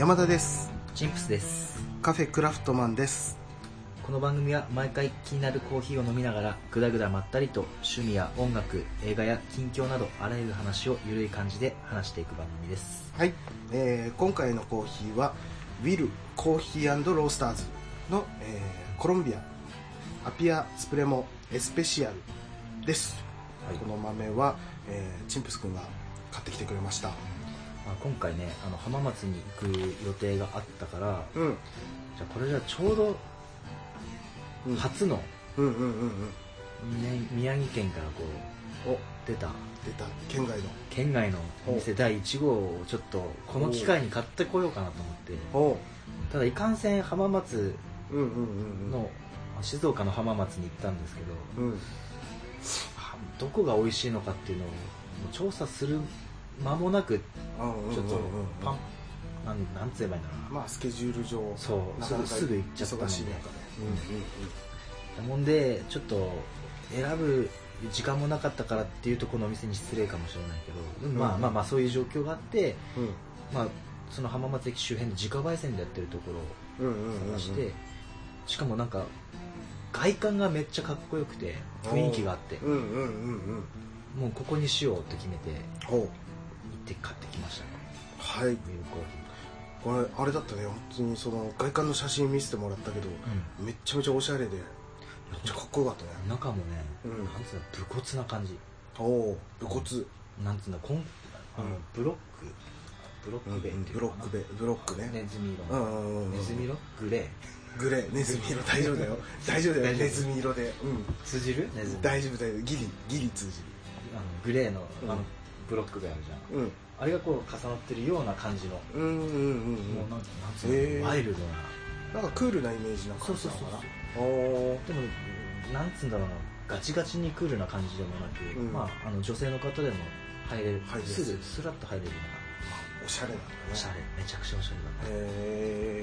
山田です。チンプスです。カフェクラフトマンです。この番組は毎回気になるコーヒーを飲みながらぐだぐだまったりと趣味や音楽映画や近況などあらゆる話をゆるい感じで話していく番組です。はい、えー今回のコーヒーはウィルコーヒーロースターズの、えーコロンビアアピアスプレモエスペシアルです、はい。この豆は、えーチンプス君が買ってきてくれました。まあ、今回ねあの浜松に行く予定があったからうん。じゃあこれじゃあちょうどうん。初の、うんうんうんうん。ね宮城県からこうお。出た。出た。県外の。県外のお。店第1号をちょっとこの機会に買ってこようかなと思って。お。ただいかんせん浜松うんうんうんうん。の静岡の浜松に行ったんですけどうん。あどこが美味しいのかっていうのを調査する間もなくうんうんうんうん。ちょっとパンなんなんつえばいいんだろうな、まあスケジュール上。そうすぐすぐ行っちゃったので。忙しい中で。だもんでちょっと選ぶ時間もなかったからっていうとこのお店に失礼かもしれないけど、うん。まあまあまあそういう状況があって、うん。うんまあ、その浜松駅周辺で自家焙煎でやってるところをうんうんうんうん。探して、しかもなんか外観がめっちゃかっこよくて雰囲気があって。うんうんうんうん。もうここにしようと決めてって買ってきましたねはい。これあれだったね。本当にその外観の写真見せてもらったけどー、めっちゃめちゃおしゃれでめっちゃかっこよかったね。中もね、うん。なんつうの武骨な感じ。おお武骨。なんつうのこんあの、うん。ブロック。ブロックベってブロックベブロックね。ネズミう色、んうんうんうん。ネズミ色？グレグレー。ネズミ色。大丈夫だよ。大丈夫だよ。ネズミ色で。うん。ー通じる？ネズミ。大丈夫だよギリギリ通じあのグレーのうん。あのブロックがあるじゃん。るあれがこう重なってるような感じの、うんうんうんうん。うんもうなんなんつうの、ワイルドな。なんかクールなイメージな感じな。のかなでもなんつうんだろうな。ガチガチにクールな感じでもなく、うん。まあ、あの女性の方でも入れる。入れる。すぐスラッと入れるよおしゃれなんだね。うなおしゃれ。めちゃくちゃおしゃれだった。へ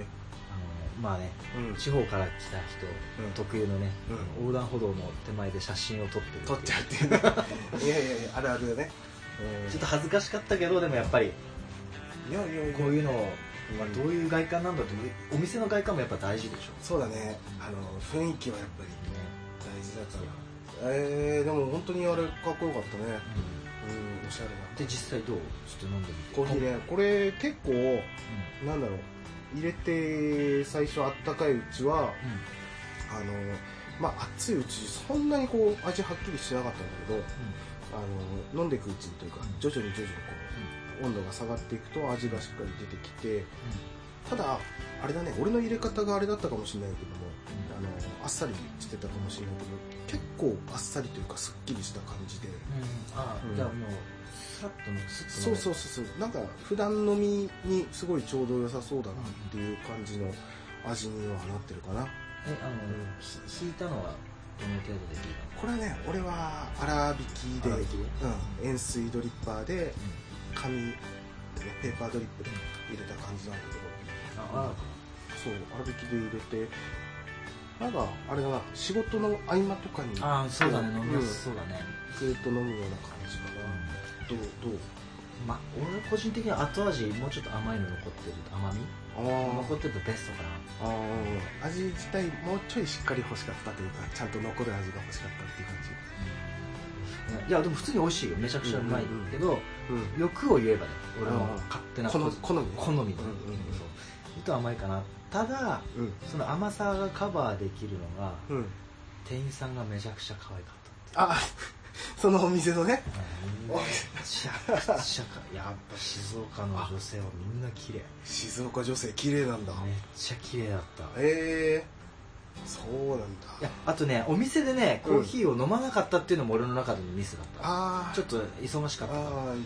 えあのまあねうん。地方から来た人うん。特有のね、うん。横断歩道の手前で写真を撮ってる撮っちゃうっていうね。いやいやいやあるあるだね。うんちょっと恥ずかしかったけどでもやっぱりいやいやいやこういうのを、うんまあ、どういう外観なんだってお店の外観もやっぱ大事でしょ、そうだね。あの雰囲気はやっぱりね大事だから。えー、でも本当にあれかっこよかったね。うん。おしゃれな。で実際どう？ちょっと飲んでみて。コーヒーね。これ結構なんだろう。入れて最初あったかいうちはあのまあ熱いうちそんなにこう味はっきりしなかったんだけどあの飲んでいくうちにというかうん。徐々に徐々にこう温度が下がっていくと味がしっかり出てきてただあれだね俺の入れ方があれだったかもしれないけどもあのあっさりしてたかもしれないけど結構あっさりというかすっきりした感じで。あうん。じゃあもうスラッともうスッとそうそううそうそう。なんか普段飲みにすごいちょうど良さそうだなっていう感じの味にはなってるかな。えあの、ひ引いたのはどの程度でこれね俺は粗挽きで粗挽き？でうん、塩水ドリッパーで紙ねペーパードリップで入れた感じなんだけど。ああそう粗挽きで入れてなんかあれだな仕事の合間とかにああそうだねん飲みやすそうだね、ずっと飲むような感じかな、どうどう？まあ俺個人的には後味もうちょっと甘いの残ってる。甘み？あ残ってるとベストかな味自体もうちょいしっかり欲しかったというかちゃんと残る味が欲しかったっていう感いやでも普通に美味しいよ。めちゃくちゃうまいけど、じうん。欲を言えばね俺の勝手な好み好みね。好みの、うんうと甘いかな。ただうん。その甘さがカバーできるのがうん。店員さんがめちゃくちゃ可愛かったあ そのお店のね。めちゃくちゃかやっぱ静岡の女性はみんな綺麗。静岡女性綺麗なんだ。めっちゃ綺麗だった。へえそうなんだ。いやあとねお店でねコーヒーを飲まなかったっていうのも俺の中でのミスだった、ああちょっと忙しかったから。あー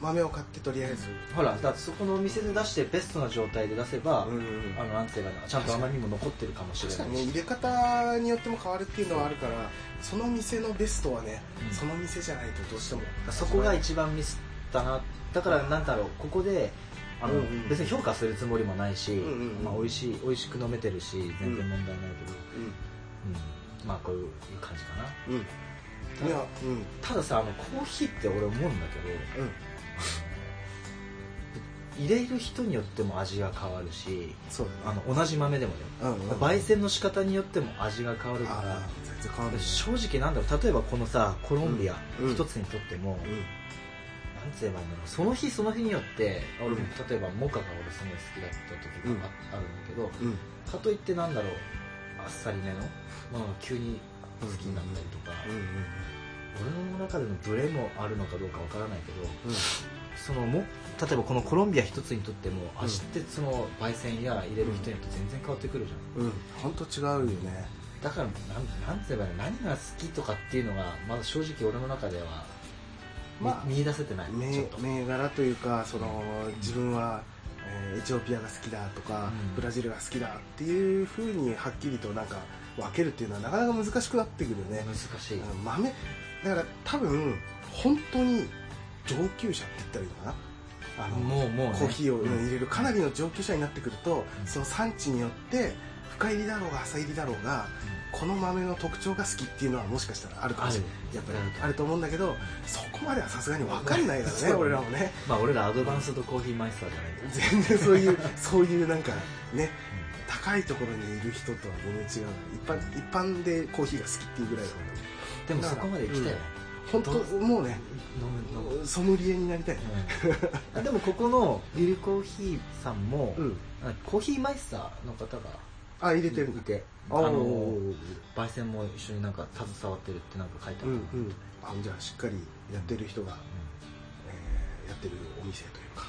豆を買ってとりあえず。ほらだってそこのお店で出してベストな状態で出せば、うんうんあのなんていうかなちゃんと甘みも残ってるかもしれ確ないかにね入れ方によっても変わるっていうのはあるからその店のベストはね、うん。その店じゃないとどうしても。そこが一番ミスったなだからなんだろうここであの、うんうん。別に評価するつもりもないし、うんうんうんまあ、美味しい美味しく飲めてるし全然問題ないけど、ううん。まあこういう感じかな。んうん。いやうん。たださあのコーヒーって俺思うんだけどうん入れる人によっても味が変わるしそうだね。あの同じ豆でもねうんうんうん。焙煎の仕方によっても味が変わるかあらー全然変わるね。正直なんだろう。例えばこのさコロンビアうん。一つにとっても、うん。なんえばいいんだろうその日その日によって俺もうん例えばモカが俺すごい好きだった時があ,、あるんだけどうん。かといってなんだろうあっさりめのものが急に好きになったりとか、うんうん俺の中でのブレもあるのかどうかわからないけどうん。そのも例えばこのコロンビア一つにとってもん。味ってその焙煎や入れる人によって全然変わってくるじゃん。うん。本当違うよね。だからなんなんて言えば何が好きとかっていうのがまだ正直俺の中では、まあみ見出せてない。銘柄というかその自分は、えーエチオピアが好きだとか、うん。ブラジルが好きだっていうふうにはっきりとなんか分けるっていうのはなかなか難しくなってくるよね、難しい、うん。豆だから多分本当に上級者って言ったらいいのかな？あのもうもう、ね、コーヒーをうん入れるかなりの上級者になってくると、うん。その産地によって深入りだろうが浅入りだろうがこの豆の特徴が好きっていうのはもしかしたらあるかもしれない。やっぱりあると思う。んだけどそこまではさすがに分かんないからね俺らもね。まあ俺らアドバンスドコーヒーマイスターじゃない。全然そういう そういうなんかね高いところにいる人とは全然違う。一般一般でコーヒーが好きっていうぐらいだからでもそこまで行きたいよね、本当もうねソムリエになりたい。でもここのビルコーヒーさんも、うん。あコーヒーマイスターの方があ入れてる。いてああの焙煎も一緒になんか携わってるってなんか書いてあうんった、うんあじゃあしっかりやってる人が、えーやってるお店というか。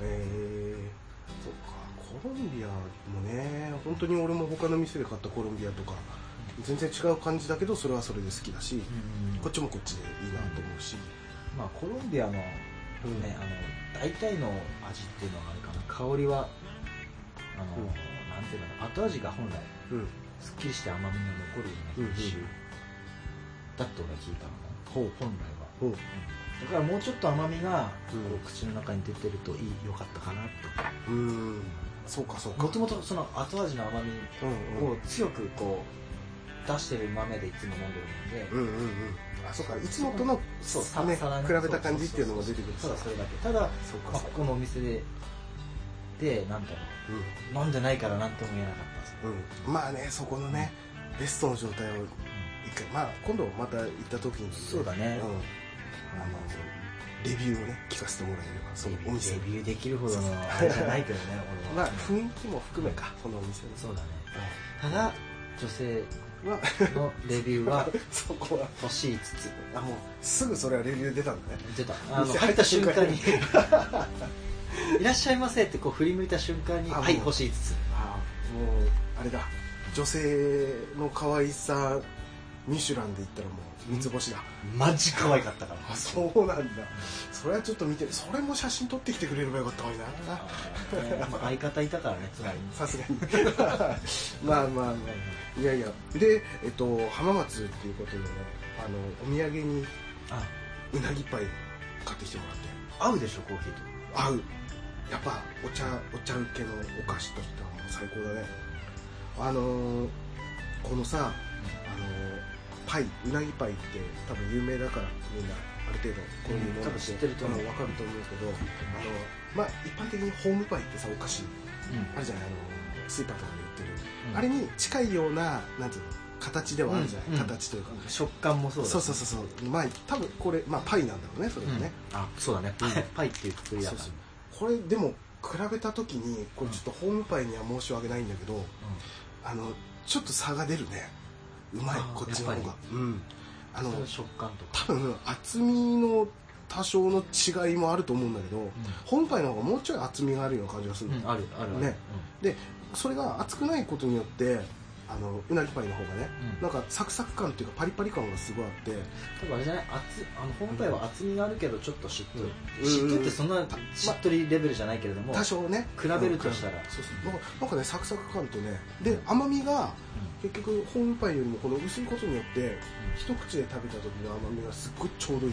えー、そっか。コロンビアもね本当に俺も他の店で買ったコロンビアとか全然違う感じだけどそれはそれで好きだし、うん。こっちもこっちでいいなと思うし、まあコロンビアのね、うん。あの大体の味っていうのがあれかな香りはあの、うん。なんていうの後味が本来うん。すっきりして甘みが残るような品種、だって俺は聞いたのね。ほう。本来は、だからもうちょっと甘みが、口の中に出てるといいよかったかなと。うーん。そうかそうか。もともとその後味の甘みを強くこう出してる豆でいつも飲んでるので、うんうんうん。あそうかいつもとのそう。ねさらに比べた感じっていうのも出てくるただそれだけ。ただ、まあ、そうかそうか。ここのお店ででなんだろう飲んでないからなんとも言えなかったうん、うん、まあねそこのねベストの状態を一回まあ今度また行った時に、そうだね。うん、あのレビューをね聞かせてもらえればそのお店。レビューできるほどのあれじゃないけどね俺は、まあ雰囲気も含めかそのお店の。そうだね。ただ女性まあのレビューは そこは。星5つあもうすぐそれはレビュー出たんだね。出た。あの店入った瞬間に。入 いらっしゃいませってこう振り向いた瞬間にあはいもう星5つ。あもうあれだ。女性の可愛さミシュランで言ったらもう三つ星だ、マジ可愛かったから。あそうなんだ。それはちょっと見てそれも写真撮ってきてくれればよかったのにな。あーまあ相方いたからねさすがに。まあまあまあ。いやいや。で、えっと、浜松っていうことでねあのお土産にあ。うなぎパイ買ってきてもらって。合うでしょコーヒーと。合う。やっぱお茶お茶受けのお菓子としてはもう最高だね。あのーこのさ、あのーパイうなぎパイって多分有名だからみんなある程度こういうもの多分知ってると思う。分かると思うんですけどあのまあ一般的にホームパイってさお菓子あるじゃない？あのスーパーとかで売ってる、うん。あれに近いようななんていうの形ではあるじゃない、うん。形というか、食感もそうだ。そうそうそうそう。まあ多分これ、まあ、パイなんだろうねそれはね、あそうだね。パイっていうくくりだそうから。そうこれでも比べた時にこれちょっとホームパイには申し訳ないんだけど、あのちょっと差が出るねうまいこっちの方が。うん。あの食感とか。多分厚みの多少の違いもあると思うんだけど、ホームパイの方がもうちょい厚みがあるような感じがするの、うんあるあるある。ね。でそれが厚くないことによってあのうなぎパイの方がね、うん。なんかサクサク感っていうかパリパリ感がすごいあって多分あれじゃない？厚あの本体は厚みがあるけどちょっとしっとり、うん。しっとりってそんなしっとりレベルじゃないけれども、多少ね。比べるとしたら。うん。そうそう。なんかなんかねサクサク感とねで甘みが結局ホームパイよりもこの薄いことによって一口で食べた時の甘みがすっごいちょうどいい。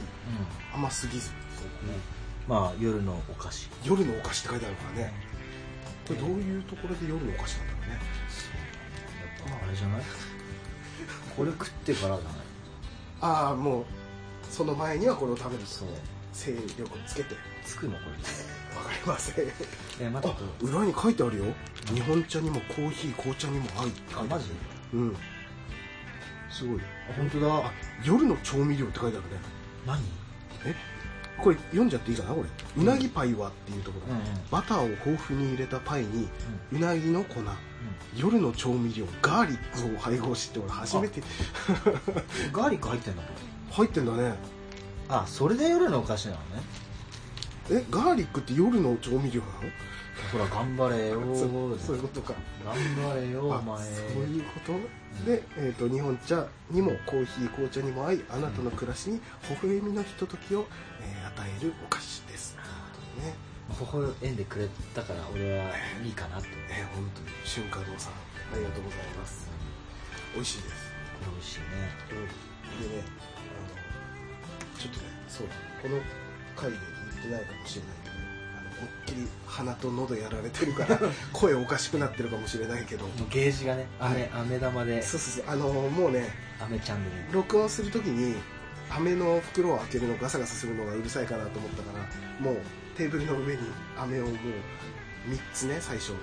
甘すぎず。まあ夜のお菓子。夜のお菓子って書いてあるからね。これどういうところで夜のお菓子なんだろうね。やっぱあれじゃない？これ食ってからじゃない？ああもうその前にはこれを食べるそう。精力をつけて。つくの？これ。かりません。えまたあ裏に書いてあるよ。日本茶にもコーヒー紅茶にも合うって書いてある。あマジ？うん。すごい。あ本当だ。あ夜の調味料って書いてあるね。何？え？これ読んじゃっていいかな？これ。うなぎパイはっていうところ、うんうん。バターを豊富に入れたパイにうなぎの粉。夜の調味料ガーリックを配合しって俺初めて。ガーリック入ってんだ入ってんだね。あそれで夜のお菓子なのね。えガーリックって夜の調味料なの？ほら頑張れよ。そうそういうことか。頑張れよおあ前。そういうこと？で、えー、と日本茶にもコーヒー紅茶にも合いあなたの暮らしに微笑みのひとときを、えー与えるお菓子です。ね。微笑んでくれたから俺はいいかなってこえー、本当に。春華堂さんありがとうございます。美味しいです。れ美味しいね。うん。でねあのちょっとねそうこの回で言ってないかもしれないけど思いっきり鼻と喉やられてるから 声おかしくなってるかもしれないけど。ゲージがね飴はい。飴玉で。そうそうそう。あのもうね飴チャンネル。録音するときに飴の袋を開けるのガサガサするのがうるさいかなと思ったからもうテーブルの上に飴をもう3つね最初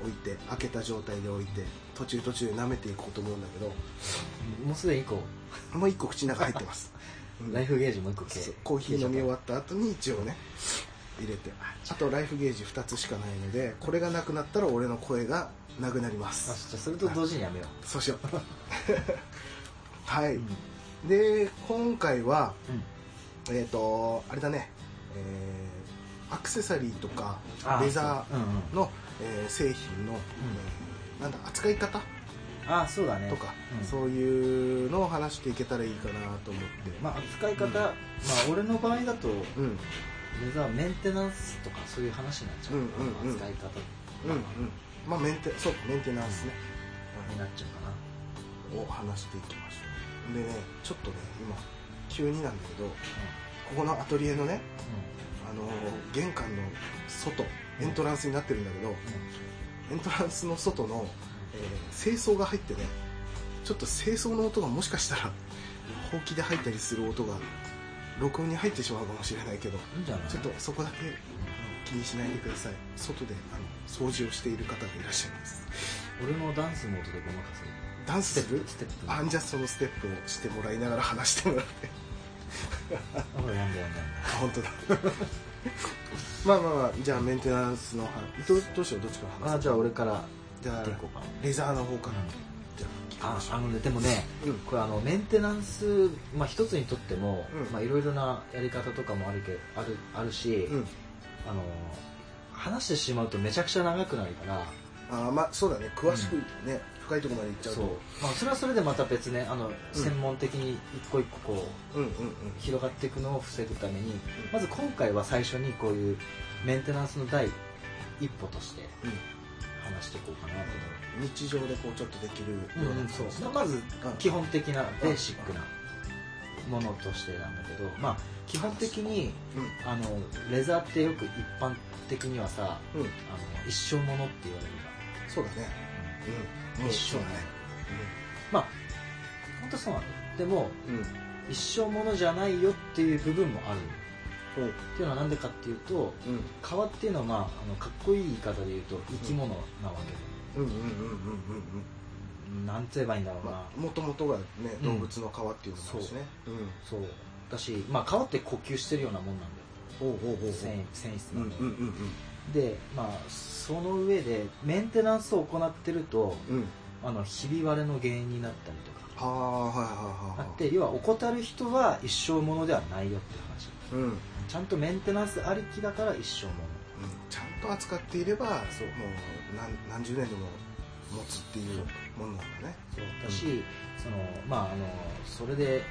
置いて開けた状態で置いて途中途中で舐めていこうと思うんだけどもうすでにこもう1個口の中入ってます、ライフゲージもう一個そう。コーヒー飲み終わった後に一応ね入れて。あとライフゲージ2つしかないのでこれがなくなったら俺の声がなくなりまあすじゃあそれと同時にやめよそうしよう。はい、ううん。で今回はうん。えっ、とあれだね、えーアクセサリーとかあレザそう。うんうん。ーの、えー製品の、えーなんだ扱い方あそうだね。とか、うん。そういうのを話していけたらいいかなと思って。まあ扱い方、まあ俺の場合だとうんレザーメンテナンスとかそういう話になっちゃう、うんうんうん。扱い方うんうん。まあメンテそうメンテナンスね、になっちゃうかな。を話していきましょう。でねちょっとね今急になんだけどここのアトリエのねあの玄関の外エントランスになってるんだけど、エントランスの外の、えー清掃が入ってねちょっと清掃の音がもしかしたらほうきで入ったりする音が録音に入ってしまうかもしれないけどちょっとそこだけ気にしないでください。外であの掃除をしている方がいらっしゃいます。俺のダンスモードでごまかすダンスする？ステップあんじゃそのステップをしてもらいながら話してもらって。あほらやんだやんだやんだあ本当だ。まあまあまあじゃあメンテナンスの話。どうどうしよう？どっちから話す？あじゃあ俺からじゃあレザーの方から、うんあああのねでもねうん。これあのメンテナンス、まあ、一つにとっても、いろいろなやり方とかもあるけあるあるし、うん。あの話してしまうとめちゃくちゃ長くなるから。あーまあそうだね。詳しくね、深いところまで行っちゃうと。そう、まあ、それはそれでまた別ねあの、専門的に一個一個こううんうんうん。広がっていくのを防ぐためにまず今回は最初にこういうメンテナンスの第一歩としてうん。話していこうかなと日常でこうちょっとできるようなうんそう。まずうん基本的なベーシックなものとしてなんだけどまあ基本的にうん。あのレザーってよく一般的にはさうん。あの一生ものって言われるそうだね。じゃん、うん。一生そうだね。まあ本当そうなの。でも一生ものじゃないよっていう部分もあるっていうのはなんでかっていうとうん。革っていうのは、まあ、あのかっこいい言い方で言うと生き物なわけうんうんうんうんうんうんで、なんて言えばいいんだろうな、まあもともとがねうん。動物の皮っていうのもあるしね。う。ん。そう。だし、まあ、革って呼吸してるようなもんなんだよ。ほうほうほうほう。繊維繊維質うんなんで、うんうん。でまあその上でメンテナンスを行ってるとうん。うんあのひび割れの原因になったりとか。はあはいはいはいはい。あって要は怠る人は一生ものではないよっていう話うんうん。ちゃんとメンテナンスありきだから一生ものちゃんと扱っていればそうもう何何十年でも持つっていうものなんだね。そうだし、そのまああのそれで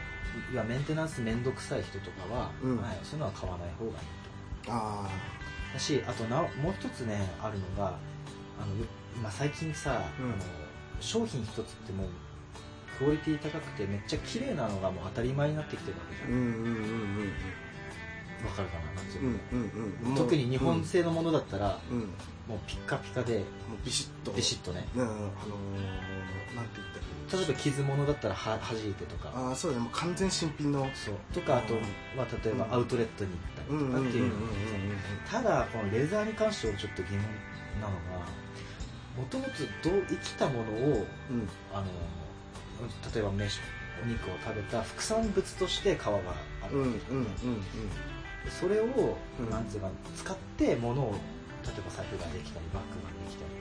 いやメンテナンス面倒くさい人とかは、うん。はい、そういうのは買わない方がいいあだしあとなおもう一つねあるのがあのよ今最近さ、うん。あの商品一つってもうクオリティ高くてめっちゃ綺麗なのがもう当たり前になってきてるわけじゃん、あうんうんうんうんうんわかるかなううんのうんうん。特に日本製のものだったら、うん、うんももうピッカピカでうビシッと。ビシッとね。うんあのー、なんて言ったら例えば傷物だったらは弾いてとか。ああそうだね。もう完全新品の。そう。とかあとうん。は例えばうん。アウトレットに行ったりとかっていう。のただこのレザーに関してはちょっと疑問なのがもともとどう生きたものをうん。うんあの例えば飯お肉を食べた副産物として皮があるうんうんうんわけでそれを、うん。なんつうか使って物を例えば財布ができたりバッグができたり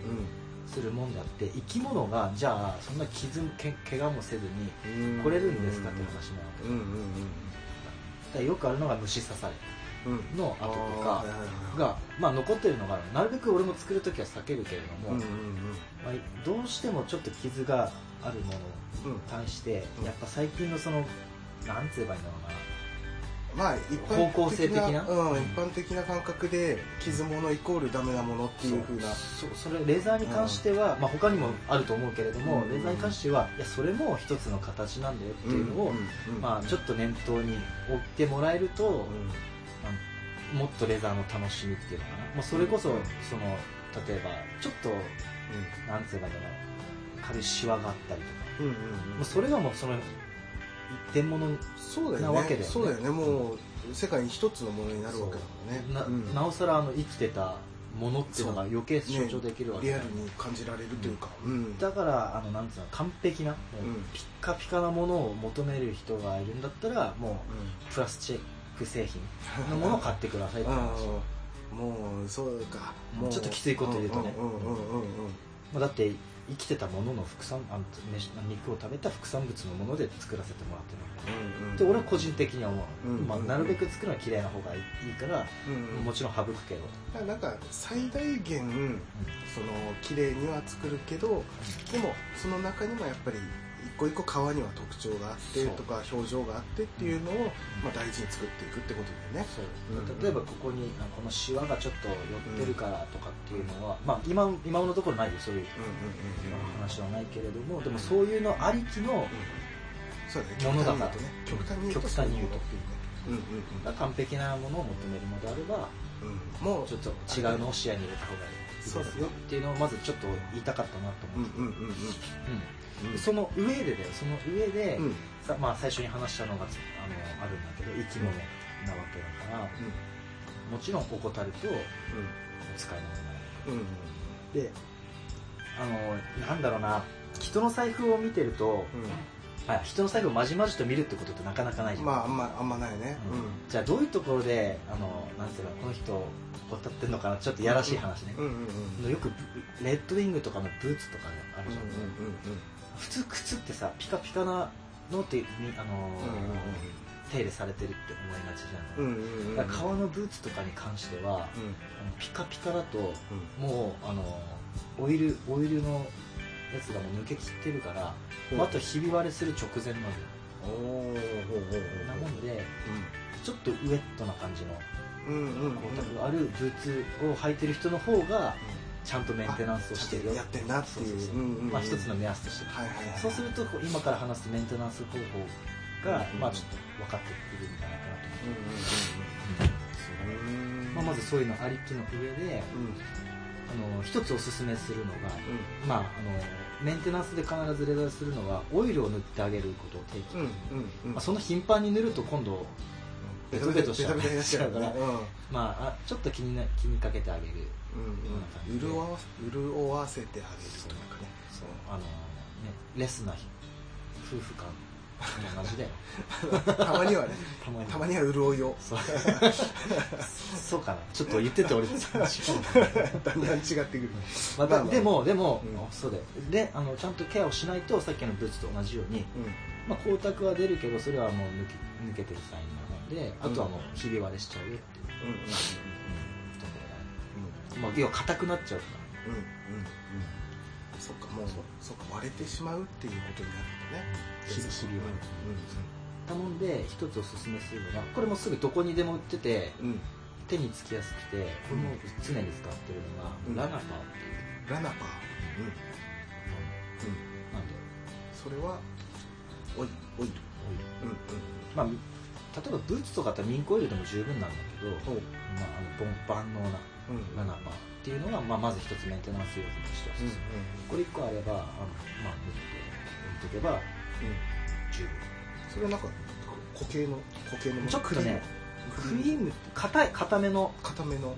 するもんであって生き物がじゃあそんな傷け怪我もせずにうん。来れるんですかって話なわけうんうんうんよくあるのが虫刺されうん。うんの跡とかが、まあ、残ってるのがなるべく俺も作るときは避けるけれども、うんうんまあ、どうしてもちょっと傷があるものうんうんに対して、うん。やっぱ最近のそのなんつえばいいんだろうなまあ一般方向性的な？うん、一般的な感覚で傷物イコールダメなものっていうふう。な。そうそそれレザーに関しては、まあ、他にもあると思うけれども、うん。レザーに関してはいやそれも一つの形なんだよっていうのを、まあ、ちょっっと念頭に置いてもらえると、とまあもっとレザーの楽しみっていうのかな、まあ、それこそ、うん。その例えばちょっとなんつえばいいんだろう。軽いシワがあったりとか、うんうんうん。もうそれがもうその一点物にそうだよね。なわけだよね。そうだよね。もう世界に一つのものになるわけだからね。な,、うん。なおさらあの生きてたものっていうのが余計象徴できるわけだよリアルに感じられるというか。うん。だからあのなんつうの完璧な、もううん。ピッカピカなものを求める人がいるんだったらもうプラスチック製品のものを買ってくださいって話。うんもうそうか。もうちょっときついこと言うとね。だって生きてたものの副産あの飯肉を食べた副産物のもので作らせてもらってるわけ。うんうん。で俺は個人的には思う、うんまあ、なるべく作るのは綺麗な方がいいから、うんうんもちろん省くけど、なんか最大限その綺麗には作るけどでもその中にもやっぱり一個一個皮には特徴があってそうとか表情があってっていうのを、まあ、大事に作っていくってことだよね。そう。うん例えばここにあこのシワがちょっと寄ってるからとかっていうのは、まあ、今今のところないよそういう話はないけれどもでもそういうのありきのものだから。ね極端に言うと極端に言うと完璧なものを求めるのであればうん。もうちょっと違うのを視野に入れた方がいいですよっていうのをまずちょっと言いたかったなとうん思って、うん。うんうんうんその上でだよ。その上で、うん。さまあ、最初に話したのがあのあるんだけど生き物なわけだから、もちろん怠るとお使い物になる。うんうんであのなんだろうな人の財布を見てると、あ人の財布をまじまじと見るってことってなかなかないじゃん、まああんまあんまないね。うん。じゃあどういうところであのなんていうのこの人怠ってんのかなちょっとやらしい話ね、うんうんうんよくレッドウィングとかのブーツとかあるじゃん、うん普通靴ってさピカピカなのってみあのー手入れされてるって思いがちじゃん、うんうんうんうん。だから革のブーツとかに関しては、あのピカピカだともうあのオイルオイルのやつがもう抜けきってるから、あとひび割れする直前まで。なもんでちょっとウエットな感じのうんうんうん。光沢があるブーツを履いてる人の方がちゃんとメンテナンスをしてるよ。やってんなっていう。まあ、一つの目安として。はいはいはい。そうするとこう今から話すメンテナンス方法が、うんまあ、ちょっと分かってくるんじゃないかなと思うんうんうんうん。う、まあ、まずそういうのありきの上でうん。あの一つおすすめするのが、うまあ、あのメンテナンスで必ずレザーするのはオイルを塗ってあげることを定期的に、んうんうん。まあ、その頻繁に塗ると今度ベトベトしちゃうから。あちょっと気にな気にかけてあげるうんうん。潤わ潤わせてあげるというかね。そうあの、ね、レスな夫婦間と同じだよ。たまにはね。たまにたまには潤いを。そう。そうかな。ちょっと言ってて俺 だんだん違ってくる。まあまあでもでも、うん。そうだよ。であのちゃんとケアをしないとさっきのブーツと同じように、うん。まあ、光沢は出るけどそれはもう抜け抜けてるサインなのであとはもうひび割れしちゃうよっていう、うんうんうんまあ、要は硬くなっちゃう。から、うんうんうん。そっかもうそっか割れてしまうっていうことになるんだね。ひりひりはね、うんうん、頼んで一つおすすめするのがこれもすぐどこにでも売ってて、うん、手につきやすくてこれも常に使ってるのが、うん、ラナパーっていう。ラナパー。うん、うん、なんで？それはオイオイル。オイル。うんうん。まあ例えばブーツとかだったらミンクオイルでも十分なんだけど、まあ、あのボンパンのなんか7%っていうのが、まあ、まず一つメンテナンス要素として、うんうん、これ1個あればあの、まあ、抜いておけば、うん、十分。それはなんか固形の固形のちょっとねクリーム？っい硬めの硬めの？もの、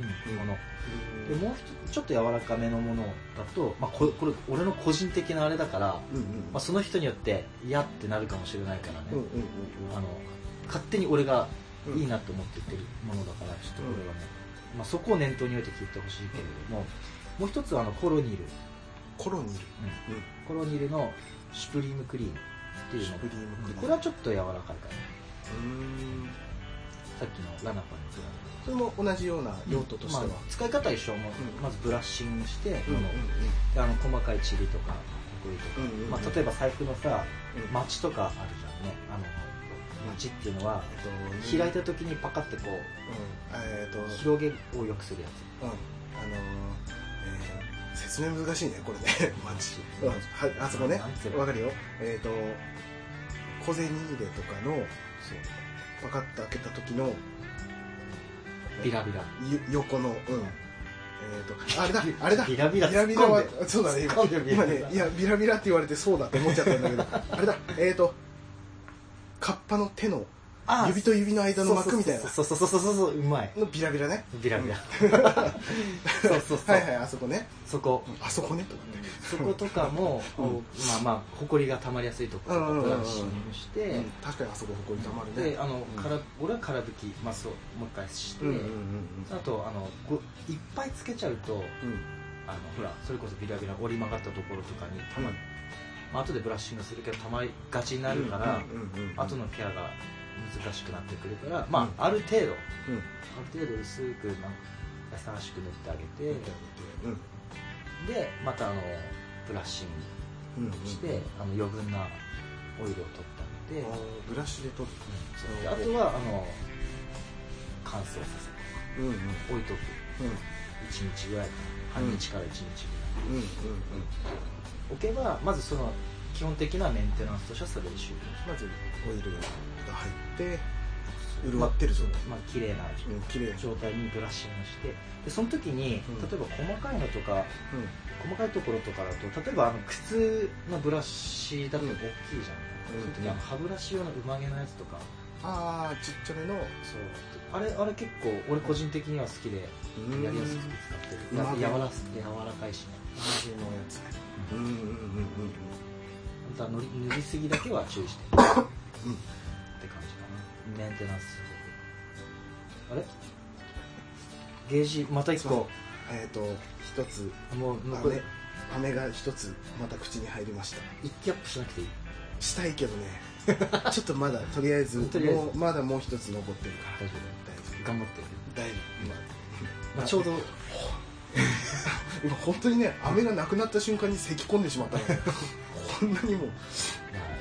うん、でもう一つちょっと柔らかめのものだと、まあ、これこれ俺の個人的なあれだから、うんうん、まあ、その人によって嫌ってなるかもしれないからね、うんうんうん、あの勝手に俺がいいなと思って言ってるものだからちょっとこれはね、まあ、そこを念頭に置いて聞いてほしいけれども、もう一つはあのコロニール、コロニル。コロニールのシュプリームクリームっていうの。これはちょっと柔らかいからね。うん。さっきのラナパに比それも同じようなべて用途としては。まあ、使い方は一緒。もううん。まずブラッシングして、あの細かいチリとかホコリとか、うん。うん。うんまあ、例えば財布のさうん。マチとかあるじゃんね。あのマチっていうのはえっと開いた時にパカってこううん。えっと。広げを良くするやつ。うん。あのーえー説明難しいねこれね マジうん。はいあそこね。わかるよ。えっと小銭入れとかのパカッと開けた時のビラビラ。ゆ横のうん。えっと あれだあれだ。ビラビラビラビラはそうだね。今今ねいやビラビラって言われてそうだって思っちゃったんだけど。あれだえっとカッパの手のあ指と指の間の膜みたいな。そうそうそうそうそうそううまいのビラビラね。ビラビラ。うん。そうそうそう、はいはいあそこね。そこ。あそこねとかって。そことかも、うん。まあまあほこりがたまりやすいところうんうんうんうんブラッシングして、うん。確かにあそこほこりたまるね。であの、うん。から俺は空拭き、まあ、そうもう一回して、うんうんうんあとあのごいっぱいつけちゃうとうん。あのほらそれこそビラビラ折り曲がったところとかにたま、うんまあ後でブラッシングするけどたまりがちになるから、後のケアが難しくなってくるから、まあ、うん。ある程度。うん。ある程度薄くなんか優しく塗ってあげて、うん。でまたあのブラッシンうんグして、あの余分なオイルを取ってあげて、ブラシで取るそう。であとはあの乾燥させうんうん。て置いとく。1日ぐらい半日から1日ぐらい、置けばまずその基本的なメンテナンスとしてはそれで終了まずオイルが入って潤ってる状態。まあ綺麗な状態にブラッシングして。でその時に、うん。例えば細かいのとかうん。細かいところとかだと例えばあの靴のブラシだと大きいじゃん、うん。その時歯ブラシ用のうまげのやつとか。ああちっちゃめの。そう。あれあれ結構俺個人的には好きでうん。やりやすくて使ってる。柔ら柔らかいしね同じのやつ。ねうんうんうんうん。本当は塗り塗りすぎだけは注意して。って感じかうんな。メンテナンスあれ？ゲージまた一個。えっと一つ。もう残り。飴飴が一つまた口に入りました。一気アップしなくていい。したいけどね。ちょっとまだとりあえずとりあえず。もうまだもう一つ残ってるから。大丈夫。頑張って。る大丈夫。まあ、ちょうど 今本当にね飴がなくなった瞬間に咳き込んでしまったの。でこんなにも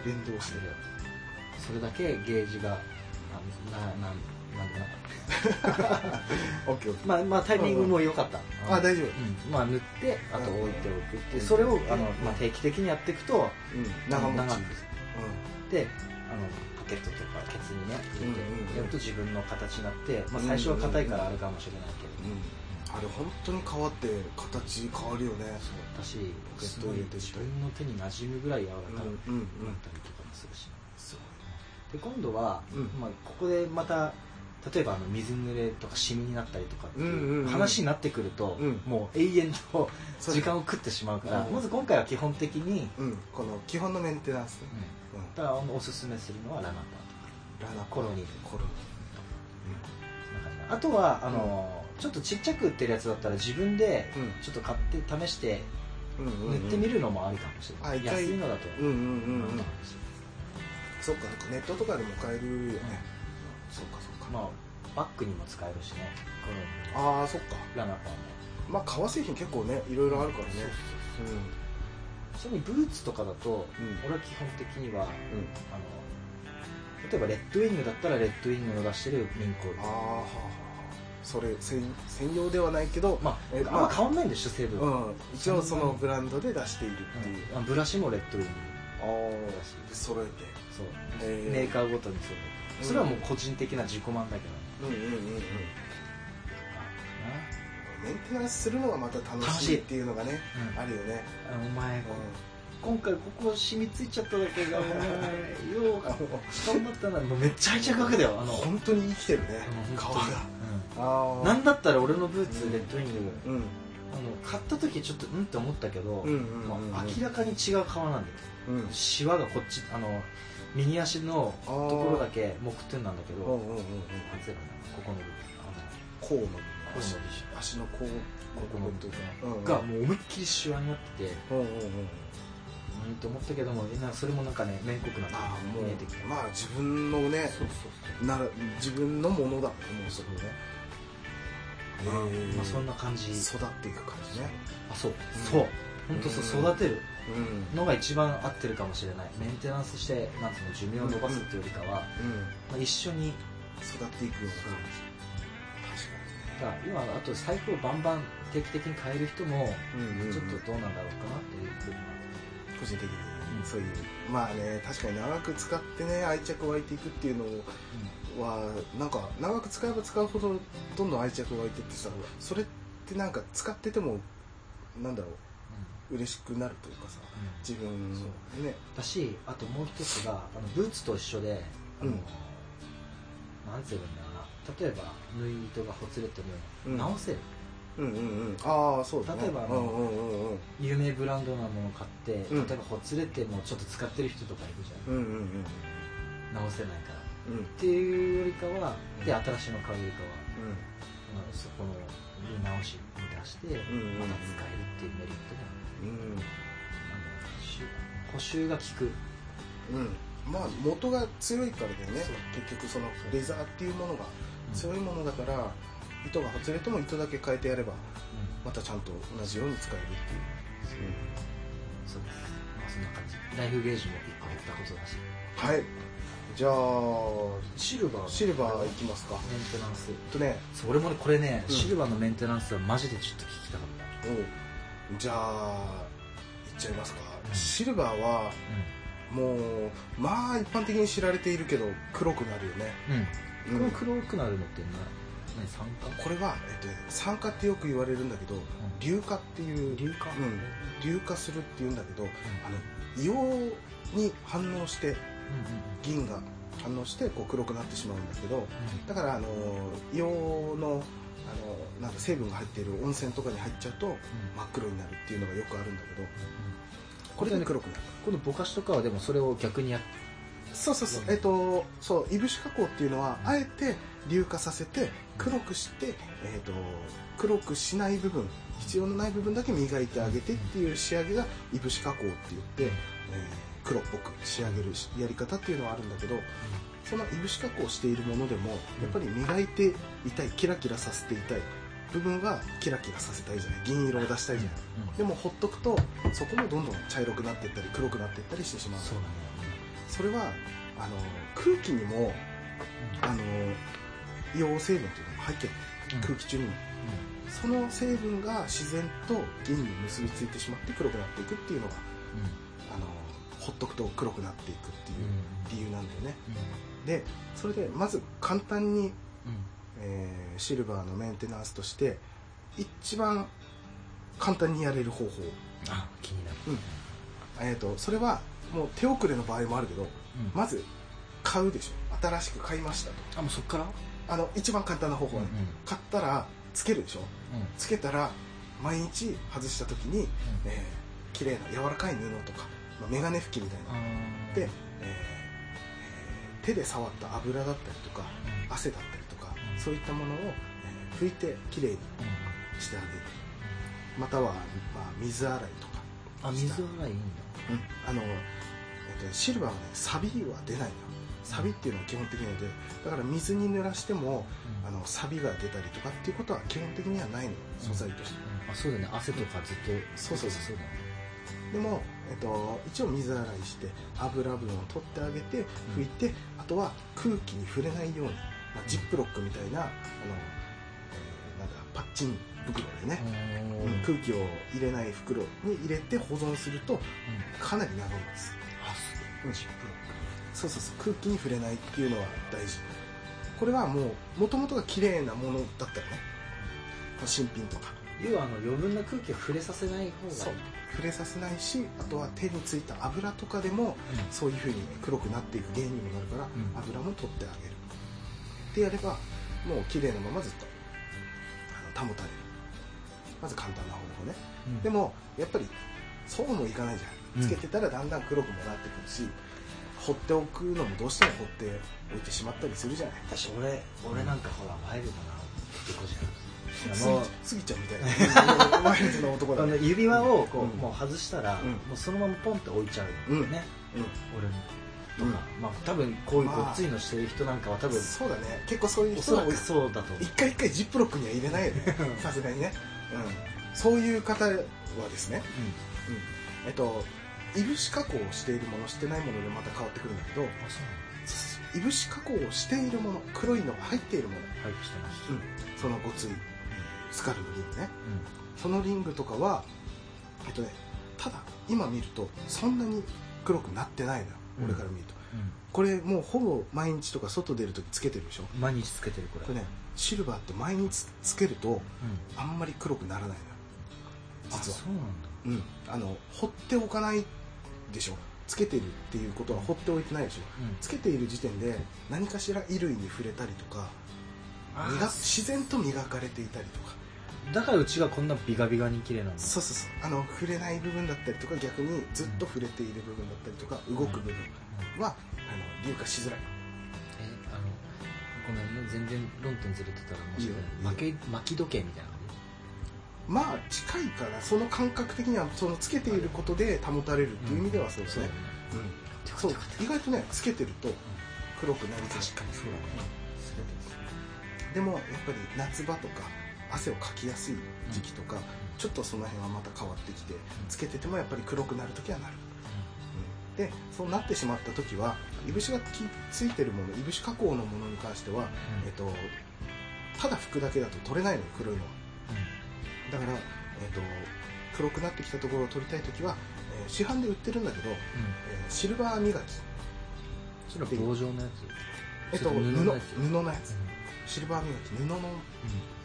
連動してるそれだけゲージがあなななんでなかっオッケーまあまあタイミングも良かった。あ大丈夫。うん、まあ塗ってあと置いておくってそれをあの、うん。まあ、定期的にやっていくとーうん長持ち。であのポケットとかケツにね入れてやると自分の形になって、まあ、最初は硬いからあれかもしれないけど、うん、うん、あれ本当に変わって形変わるよね。そうだしポケット入れて自分の手に馴染むぐらい柔らかくうんうん。なったりとかもするし、すで今度は、うん。まあ、ここでまた例えばあの水濡れとかシミになったりとかってうんうんいううん。話になってくると、うん。もう永遠とそう。時間を食ってしまうからうん。まず今回は基本的に、この基本のメンテナンス、うん。うん。だからおすすめするのはラナパーラナコロニーコロニとかあとはあの、ちょっとちっちゃく売ってるやつだったら自分でうん。ちょっと買って試してうんうん塗ってみるのもありかもしれない、あ一回。安いのだと、うんうんうんううん。んそっかそっか。ネットとかでも買えるよね、そっかそっか、まあバッグにも使えるしね。ああそっか。ーラナパーも。まあ革製品結構ねいろいろあるからね。そううん。ちなみにブーツとかだと、うん。俺は基本的にはあうん。の例えばレッドウィングだったらレッドウィングの出してるミンコイル。ああはあはあそれ専専用ではないけどまあえあんま変わんないんでしょ成分、うん、一応そのブランドで出しているっていう、うん。ブラシもレッドウィングああで揃えて。そう、へー。メーカーごとにそう。それはもう個人的な自己満だけどうんうんうん。うん。あメンテナンスするのがまた楽しいっていうのがねうんあるよね。あお前う今回ここ染みついちゃっただけがお前よう 頑張ったな。めっちゃ愛着くだよあの。ん本当に生きてるね。うん皮がなんだったら俺のブーツレッドウィングうん。あの買った時ちょっとうんって思ったけど、うんうんうんうん。もう明らかに違う革なんだよ。うん。シワがこっちあの右足のところだけ木天なんだけどうんうんうんうん。外れるなここの部分。あ甲の甲の足足の甲のここの部と分うんがもう思いっきりシワになっててうんうんうん。うんって思ったけどもなそれもなんかね面濃くなってああも見えてきた。うまあ自分のねそうそうなら自分のものだもんねもうそれねまあそんな感じ。育っていく感じね。あそう、ん。そう。本当そううん。育てるうん。のが一番合ってるかもしれない。メンテナンスしてなんつうの寿命を伸ばすっていうよりかは、うん。まあ、一緒に育っていくような感じ。だから今あと財布をバンバン定期的に変える人もちょっとどうなんだろうかなっていう部分は個人的にうん。そういう。まあね確かに長く使ってね愛着湧いていくっていうのはなんか長く使えば使うほどどんどん愛着湧いてってさそれってなんか使っててもなんだろう嬉しくなるというかさ自分そね。だしあともう一つがあのブーツと一緒であの、うん。なんて言うんだろうな。例えば縫い糸がほつれてうん。も直せる、うんうんうん。ああそうだね。例えばあのうんうんうんうん。有名ブランドなものを買って、うん。例えばほつれてもちょっと使ってる人とかいるじゃん、うんうんうん。直せないから。うんっていうよりかは、うん。で新しいの買うよりかは、うん。まあそこの縫い直しに出して、また使えるっていうメリットもうん。あのし補修が効く。うん。まあ元が強いからだよね。そう。結局そのレザーっていうものが強いものだから糸がほつれても糸だけ変えてやればまたちゃんと同じように使えるっていう、そう。です。まあそんな感じ。ライフゲージも1個減ったことだし。はいじゃあシルバーシルバーいきますか。メンテナンス。とね。そう俺もねこれね、うん。シルバーのメンテナンスはマジでちょっと聞きたかっおじゃあいっちゃいますか、うん。シルバーはたもうまあ一般的に知られているけど黒くなるよね、うん、黒くなるのってな何酸化これは、えっとね、酸化ってよく言われるんだけど硫化っていう硫化？うん、硫化するっていうんだけど、あの硫黄に反応して銀が反応してこう黒くなってしまうんだけどうん。だからあの硫黄のあのなんか成分が入っている温泉とかに入っちゃうと真っ黒になるっていうのがよくあるんだけどこれで黒くなる。このぼかしとかはでもそれを逆にやっそうそうそう。うん。えっとそういぶし加工っていうのはあえて硫化させて黒くして、えっと黒くしない部分必要のない部分だけ磨いてあげてっていう仕上げがいぶし加工って言って、えー黒っぽく仕上げるやり方っていうのはあるんだけどそのいぶし加工しているものでもやっぱり磨いていたいキラキラさせていたい。部分はキラキラさせたいじゃない。銀色を出したいじゃない。でもほっとくとそこもどんどん茶色くなっていったり黒くなっていったりしてしまう。そうだね。それはあの空気にもあの硫黄成分というのが入ってる。うん。空気中にも。その成分が自然と銀に結びついてしまって黒くなっていくっていうのがほっとくと黒くなっていくっていう理由なんだよね。でそれでまず簡単に、えーシルバーのメンテナンスとして一番簡単にやれる方法、あ気になる。えー、とそれはもう手遅れの場合もあるけどままず買うでしょ。新しく買いましたと。あもうそっから？あの一番簡単な方法はね、買ったらつけるでしょ。つけたら毎日外した時に、えー、綺麗な柔らかい布とか、まあ、メガネ拭きみたいな。で、えーえー手で触った油だったりとか汗だったりとかそういったものを、えー拭いてきれいにしてあげる。または、まあ、水洗いとかあ水洗いいいんだ。あの、えっと、シルバーはねサビは出ないの。よサビっていうのは基本的なのでだから水に濡らしてもあのサビが出たりとかっていうことは基本的にはないの。よ素材として、あそうだね。汗とかずっと。そうそうそう。そうだねでも、えっと、一応水洗いして油分を取ってあげて拭いて、あとは空気に触れないように、まあ、ジップロックみたいなあの、えーなんだパッチン袋でね、うんうん空気を入れない袋に入れて保存するとかなり長持ちす。るあそうジップロック。そうそうそう空気に触れないっていうのは大事。これはもうもともとが綺麗なものだったらね。新品とか。要はあの余分な空気を触れさせない方がいい触れさせないしあとは手についた油とかでもそういうふうに黒くなっていく原因にもなるから、ん。油も取ってあげる。ってやればもう綺麗なままずっとあの保たれる。まず簡単な方法ね、うん。でもやっぱりそうもいかないじゃうん。んつけてたらだんだん黒くもなってくるし、放っておくのもどうしても放っておいてしまったりするじゃない。私俺俺なんかほらワイルドな男じゃん。いスやもうギちゃんみたいな。ワイルドな男だあのね指輪をこう、うん。もう外したら、うん。もうそのままポンって置いちゃうんだよね、俺とか、まあ多分こういうまあ。ごっついのしてる人なんかは多分、そうだね。結構そういう人はそうだと一回一回ジップロックには入れないよね。さすがにね、うん、そういう方はですね、うん。えっといぶし加工をしているものしてないものでまた変わってくるんだけどいぶし加工をしているもの黒いのが入っているもの、はいしてました、うん、そのごついスカルのリングね。そのリングとかはえっとねただ今見るとそんなに黒くなってないのよ、うん。俺から見ると。うん。これもうほぼ毎日とか外出るときつけてるでしょ。うん毎日つけてるこれ。これねシルバーって毎日つけるとうん。あんまり黒くならないのよ。あ実は。そうなんだ。うん、あの放っておかないでしょ。つけてるっていうことは放っておいてないでしょ。つけている時点で何かしら衣類に触れたりとか自然と磨かれていたりとかだからうちがこんなビガビガに綺麗なんだ。そうそうそう。あの触れない部分だったりとか逆にずっと触れている部分だったりとか動く部分はあの硫化しづらい。えあのごめんね。全然論点ずれてたら申し訳ないい巻き時計みたいな感まあ近いかなその感覚的にはそのつけていることで保たれるっていう意味ではそうですね、そううん。そう意外とねつけてると黒くなり確かにそうだね。でもやっぱり夏場とか汗をかきやすい時期とか、ちょっとその辺はまた変わってきてつけててもやっぱり黒くなる時はなる、うん。でそうなってしまった時はいぶしがきついてるものいぶし加工のものに関しては、えっと、ただ拭くだけだと取れないのよ黒いのは。だから、えっと、黒くなってきたところを取りたい時は、えー市販で売ってるんだけど、えーシルバー磨き。それは棒状のやつ？えっと、布。布のやつシルバー磨き布の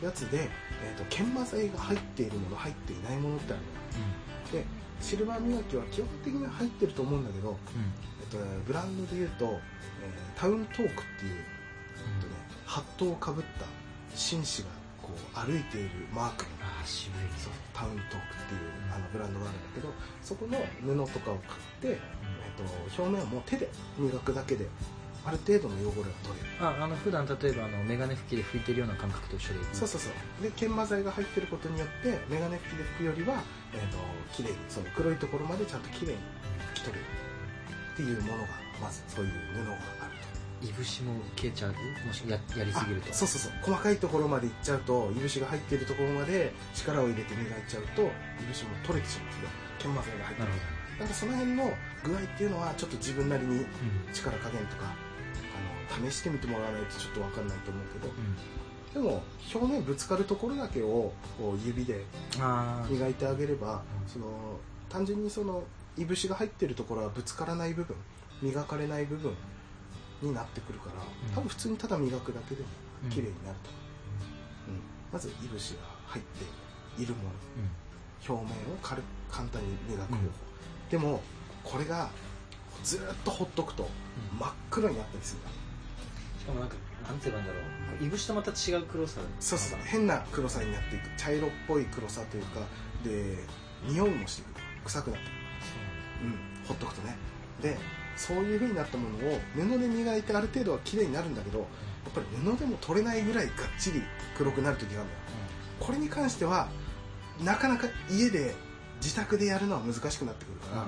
やつで、えー、と研磨剤が入っているもの入っていないものってあるのでシルバー磨きは基本的には入ってると思うんだけど、えっとね、ブランドでいうと、えータウントークっていう、えっとね、ハットをかぶった紳士がこう歩いているマークのああ渋いそうタウントークっていうあのブランドがあるんだけどそこの布とかを買って、えっと表面をもう手で磨くだけである程度の汚れが取れる。ああの普段例えばあのメガネ拭きで拭いてるような感覚と一緒でいい。そうそうそう。で研磨剤が入ってることによってメガネ拭きで拭くよりは、えー、と綺麗にその黒いところまでちゃんと綺麗に拭き取れるっていうものがまずそういう布があると。いぶしも消えちゃう？もしややりすぎると。あそうそうそう。細かいところまでいっちゃうといぶしが入っているところまで力を入れて磨いちゃうといぶしも取れてしまう。んですね研磨剤が入ってる。なるほだからその辺の具合っていうのはちょっと自分なりにど力加減とかあの試してみてもらわないとちょっと分かんないと思うけど。うん、うん、でも表面ぶつかるところだけをこう指で磨いてあげれば、うん。その単純にそのいぶしが入ってるところはぶつからない部分磨かれない部分になってくるから、うん。多分普通にただ磨くだけでもうん。綺麗になると、うん。まずいぶしが入っているもの。うん。表面を軽く簡単に磨く方法、うん。でもこれがずーっとほっとくとうん。真っ黒になったりする。んだしかもなんかなんて言えばいいんだろう。いぶしとまた違う黒さそうそう変な黒さになっていく。茶色っぽい黒さというかで匂いもしてくる。臭くなってくる。うん、ほっとくとね。でそういう風になったものを布で磨いてある程度は綺麗になるんだけどやっぱり布でも取れないぐらいがっちり黒くなる時があるのよ。これに関してはなかなか家で自宅でやるのは難しくなってくるから、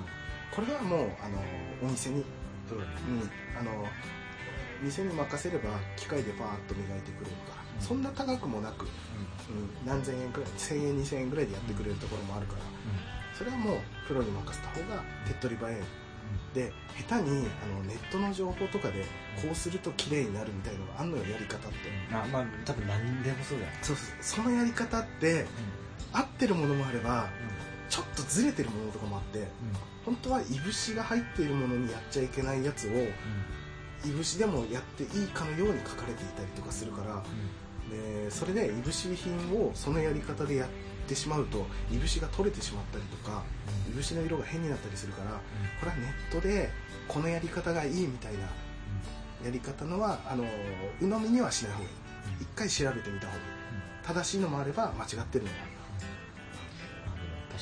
これはもうあのお店に、うん、あの店に任せれば機械でバーッと磨いてくれるから、うん。そんな高くもなく、うん、何千円くらい1000円2000円ぐらいでやってくれるところもあるから、それはもうプロに任せた方が手っ取り早い。で下手にあのネットの情報とかでこうすると綺麗になるみたいのがあんのよやり方って、まあまあ多分何でもそうだよね。そうそうそのやり方って合ってるものもあればちょっとずれてるものとかもあって本当はいぶしが入っているものにやっちゃいけないやつをいぶしでもやっていいかのように書かれていたりとかするからでそれでいぶし品をそのやり方でやってしまうといぶしが取れてしまったりとかいぶしの色が変になったりするからこれはネットでこのやり方がいいみたいなやり方のはあの鵜呑みにはしない方がいい。一回調べてみた方がいい。正しいのもあれば間違ってるのもある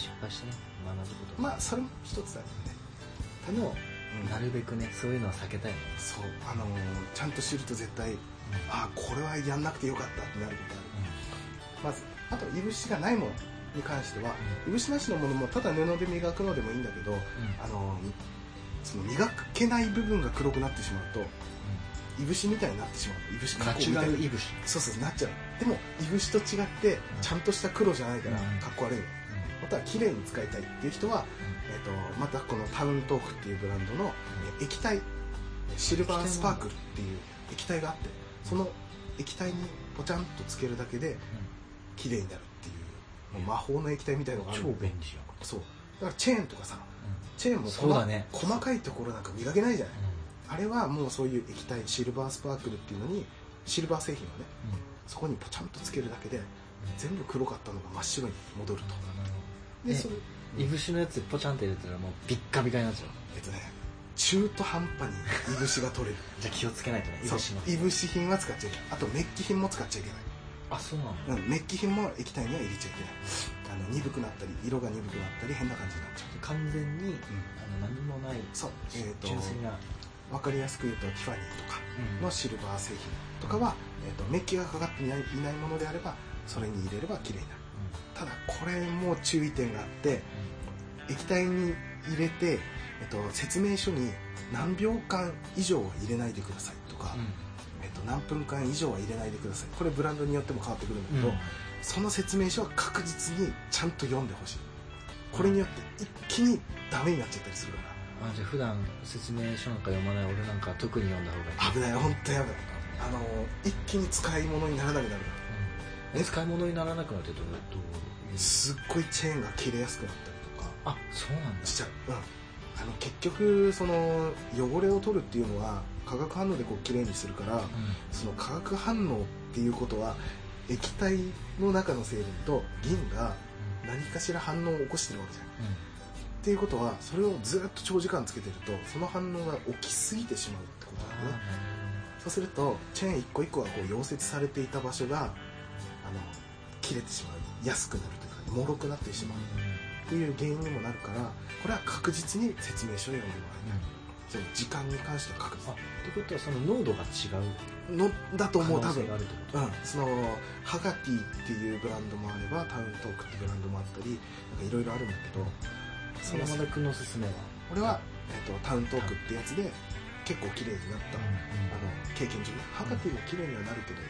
失敗してね学ぶこと。まあそれも一つだよね。でもうん。なるべくねそういうのは避けたいね。そう。あのーちゃんと知ると絶対ああこれはやんなくてよかったってなることある。まずあといぶしがないものに関してはいぶしなしのものもただ布で磨くのでもいいんだけどあのーその磨けない部分が黒くなってしまうといぶしみたいになってしまう。いぶし加ナチュ工みたいな。ラルイブシそうそうなっちゃう。でもいぶしと違ってちゃんとした黒じゃないからうん。かっこ悪い。のまたは綺麗に使いたいっていう人は、えー、とまたこのタウントークっていうブランドのえー液体シルバースパークルっていう液体があってその液体にポチャンとつけるだけで綺麗になるっていう魔法の液体みたいのがある超便利じそう。だからチェーンとかさチェーンもそうだね。細かいところなんか磨けないじゃない。あれはもうそういう液体シルバースパークルっていうのにシルバー製品をねそこにポチャンとつけるだけで全部黒かったのが真っ白に戻るとでえそれいぶしのやつポチャンって入れたらもうビッカビカになっちゃう。えっとね中途半端にいぶしが取れる。じゃあ気をつけないとねいぶしの。いぶし品は使っちゃいけない。あとメッキ品も使っちゃいけない。あそうなのうん、メッキ品も液体には入れちゃいけない。あの鈍くなったり色が鈍くなったり変な感じになっちゃう。完全にあの何もないそう。えっ、と純粋な。分かりやすく言うとティファニーとかうん。のシルバー製品とかは、えー、とメッキがかかっていないいないものであればそれに入れれば綺麗になるただこれも注意点があって液体に入れて、えっと、説明書に何秒間以上は入れないでくださいとか、えっと、何分間以上は入れないでください。これブランドによっても変わってくるんだけど、うん。その説明書は確実にちゃんと読んでほしい。これによって一気にダメになっちゃったりするかあじゃあ普段説明書なんか読まない俺なんかは特に読んだ方がいい。ら危ない本当やばい。あの一気に使い物にならなくなる。かうんえ使い物にならなくなってどうどうすっごいチェーンが切れやすくなったりとか。あそうなんだ。しちゃう、うん、あの結局その汚れを取るっていうのは化学反応でこう綺麗にするからその化学反応っていうことは液体の中の成分と銀が何かしら反応を起こしてるわけじゃん。っていうことはそれをずっと長時間つけてるとその反応が起きすぎてしまうってことなんだねそうするとチェーン一個一個がこう溶接されていた場所があの切れてしまう安くなるというか脆くなってしまうっていう原因にもなるからこれは確実に説明書を読んでもらい。たい、その時間に関しては確あ実ってことはその濃度が違う。のだと思う多分。あるってこと。うん、そのハガティっていうブランドもあればタウントークっていうブランドもあったりいろいろあるんだけどその山田君のおすすめは。俺は、えっとタウントークってやつで結構綺麗になった、あの経験上ね。ハガティも綺麗にはなるけど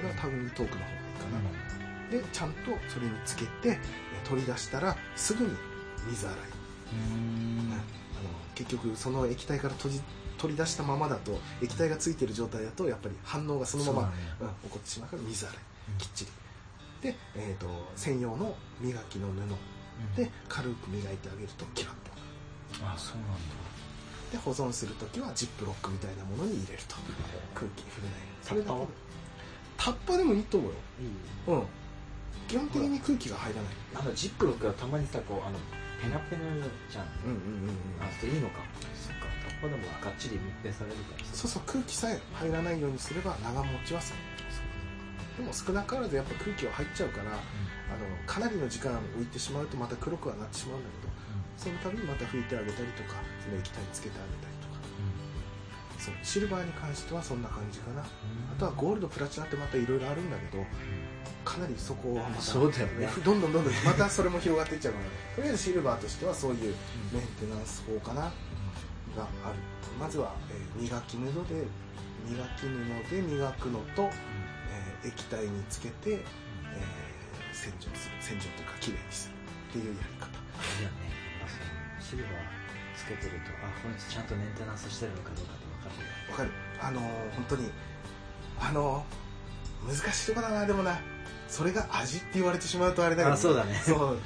俺はタウントークの方がいいかな、でちゃんとそれにつけてえ取り出したらすぐに水洗い、うん。あの結局その液体から閉じ取り出したままだと液体がついてる状態だとやっぱり反応がそのままそうん、起こってしまうから水洗い。きっちり。で、えー、と専用の磨きの布。で軽く磨いてあげるとキラッと。あそうなんだ。で保存するときはジップロックみたいなものに入れると。空気に触れないそれだけでタッパーでもいいと思うよ。いいうん。基本的に空気が入らない。なんだジップロックはたまにさこうあのペナペナじゃん。うんうんうんうん。あそれいいのか。そっか。タッパーでもがっちり密閉されるからそうそう空気さえ入らないようにすれば長持ちはする。でも少なからずやっぱ空気は入っちゃうからあのかなりの時間置いてしまうとまた黒くはなってしまうんだけどその度にまた拭いてあげたりとかその液体つけてあげたりそうシルバーに関してはそんな感じかな。あとはゴールドプラチナってまたいろいろあるんだけどかなりそこはまたそうだよね。どんどんどんどんまたそれも広がっていっちゃうからとりあえずシルバーとしてはそういうメンテナンス法かながあるまずは、えー磨き布で磨き布で磨くのと、えー液体につけて、えー洗浄する。洗浄というかきれいにするっていうやり方。だよね。シルバーつけてるとあこいつちゃんとメンテナンスしてるのかどうかわかる。あのー本当に。あのー難しいとこだなでもな。それが味って言われてしまうとあれだけど。あそうだね。そう。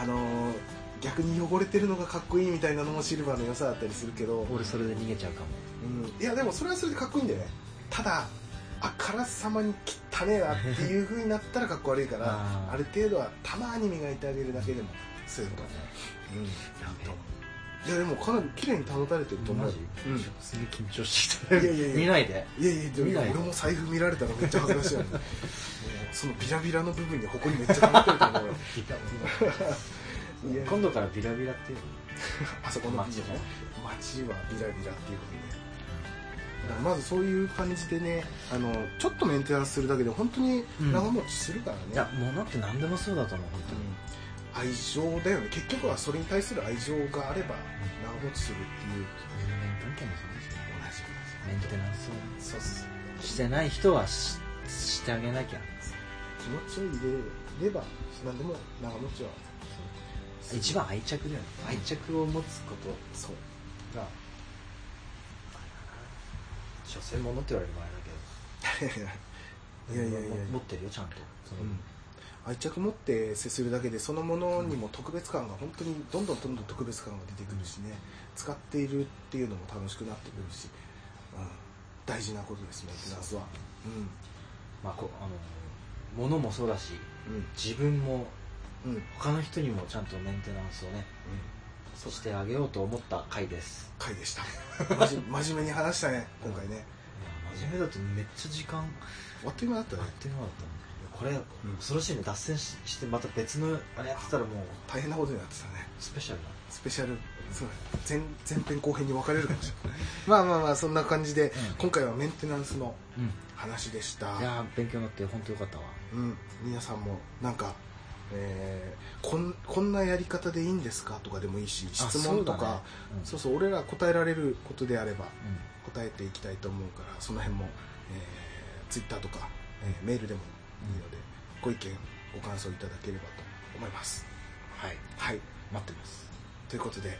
あのー逆に汚れてるのがかっこいいみたいなのもシルバーの良さだったりするけど、俺それで逃げちゃうかも。うん、いやでもそれはそれでかっこいいんだよね。ただあからさまに汚ねえなっていう風になったらかっこ悪いから ある程度はたまに磨いてあげるだけでもそうい。うことね。うんいやでもかなり綺麗に保たれてると思うマジ？うん。すげえ緊張していやいやいや。見ないで。いやいやでも見ない俺も財布見られたらめっちゃ恥ずかしいよね そのビラビラの部分にほこりめっちゃ溜まってると思うよ。いや今度からビラビラっていうあそこの街ビラ。ね街はビラビラっていうふうにねまずそういう感じでねあのちょっとメンテナンスするだけで本当に長持ちするからね、いや物って何でもそうだと思う本当に。うん愛情だよね。結局はそれに対する愛情があれば長持ちするっていう。文献もそうですよ同じメンテナンスをしてない人はししてあげなきゃ気持ちを入れれば何でも長持ちは。一番愛着だよね。愛着を持つこと。そう。が所詮物って言われる前だけど。いやいやいやいや。持ってるよちゃんと。その、うん愛着持って接するだけでそのものにも特別感が本当にどんどんどんどん特別感が出てくるしね、使っているっていうのも楽しくなってくるし、うん、大事なことですメンテナンスは。まあこあの物もそうだしうん。うん自分もうん。他の人にもちゃんとメンテナンスをねそうしてあげようと思った回です。回でした。真面目に話したね今回ね。真面目だとめっちゃ時間あっという間だったね。あっという間だったこれ、恐ろしいね。脱線ししてまた別のあれやってたらもう大変なことになってたね。スペシャルな。スペシャル。そう前前編後編に分かれるかもしれない。まあまあまあそんな感じで、ん。今回はメンテナンスのうん。話でした。いやー勉強になって本当よかったわ。うん、皆さんもなんか、えーこんこんなやり方でいいんですかとかでもいいし質問とかそそう,、そう俺ら答えられることであればうん。答えていきたいと思うからその辺も、えー、ツイッターとか、えーメールでもいいので、ご意見ご感想いただければと思います。はい。はい。待ってます。ということで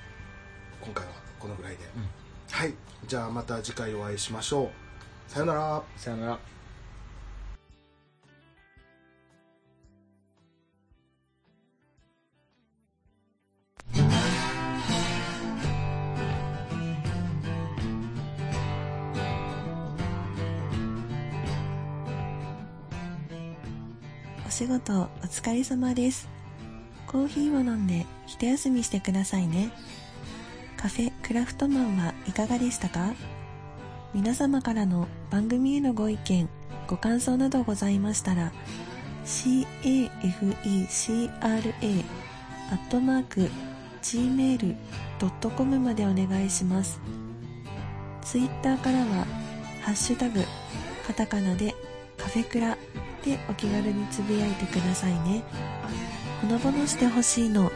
今回はこのぐらいで、うん。はい。じゃあまた次回お会いしましょう。さよなら。さよなら仕事お疲れ様です。コーヒーを飲んで一休みしてくださいね。カフェクラフトマンはいかがでしたか？皆様からの番組へのご意見、ご感想などございましたら、cafecra アットマーク gmail.com までお願いします。ツイッターからは、ハッシュタグ、カタカナでカフェクラでお気軽につぶやいてくださいね。ほのぼのしてほしいの